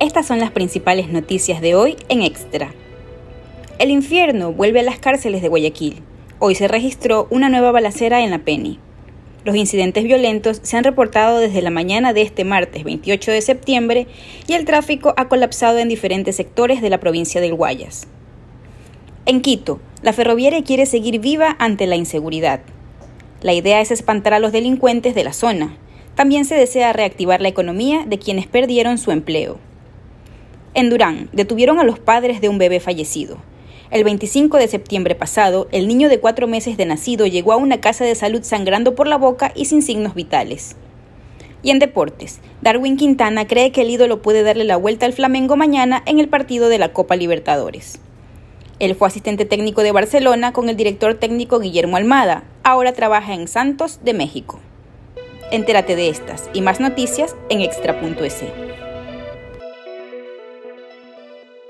Estas son las principales noticias de hoy en Extra. El infierno vuelve a las cárceles de Guayaquil. Hoy se registró una nueva balacera en la Penny. Los incidentes violentos se han reportado desde la mañana de este martes 28 de septiembre y el tráfico ha colapsado en diferentes sectores de la provincia del Guayas. En Quito, la ferroviaria quiere seguir viva ante la inseguridad. La idea es espantar a los delincuentes de la zona. También se desea reactivar la economía de quienes perdieron su empleo. En Durán, detuvieron a los padres de un bebé fallecido. El 25 de septiembre pasado, el niño de cuatro meses de nacido llegó a una casa de salud sangrando por la boca y sin signos vitales. Y en deportes, Darwin Quintana cree que el ídolo puede darle la vuelta al Flamengo mañana en el partido de la Copa Libertadores. Él fue asistente técnico de Barcelona con el director técnico Guillermo Almada. Ahora trabaja en Santos de México. Entérate de estas y más noticias en extra.es.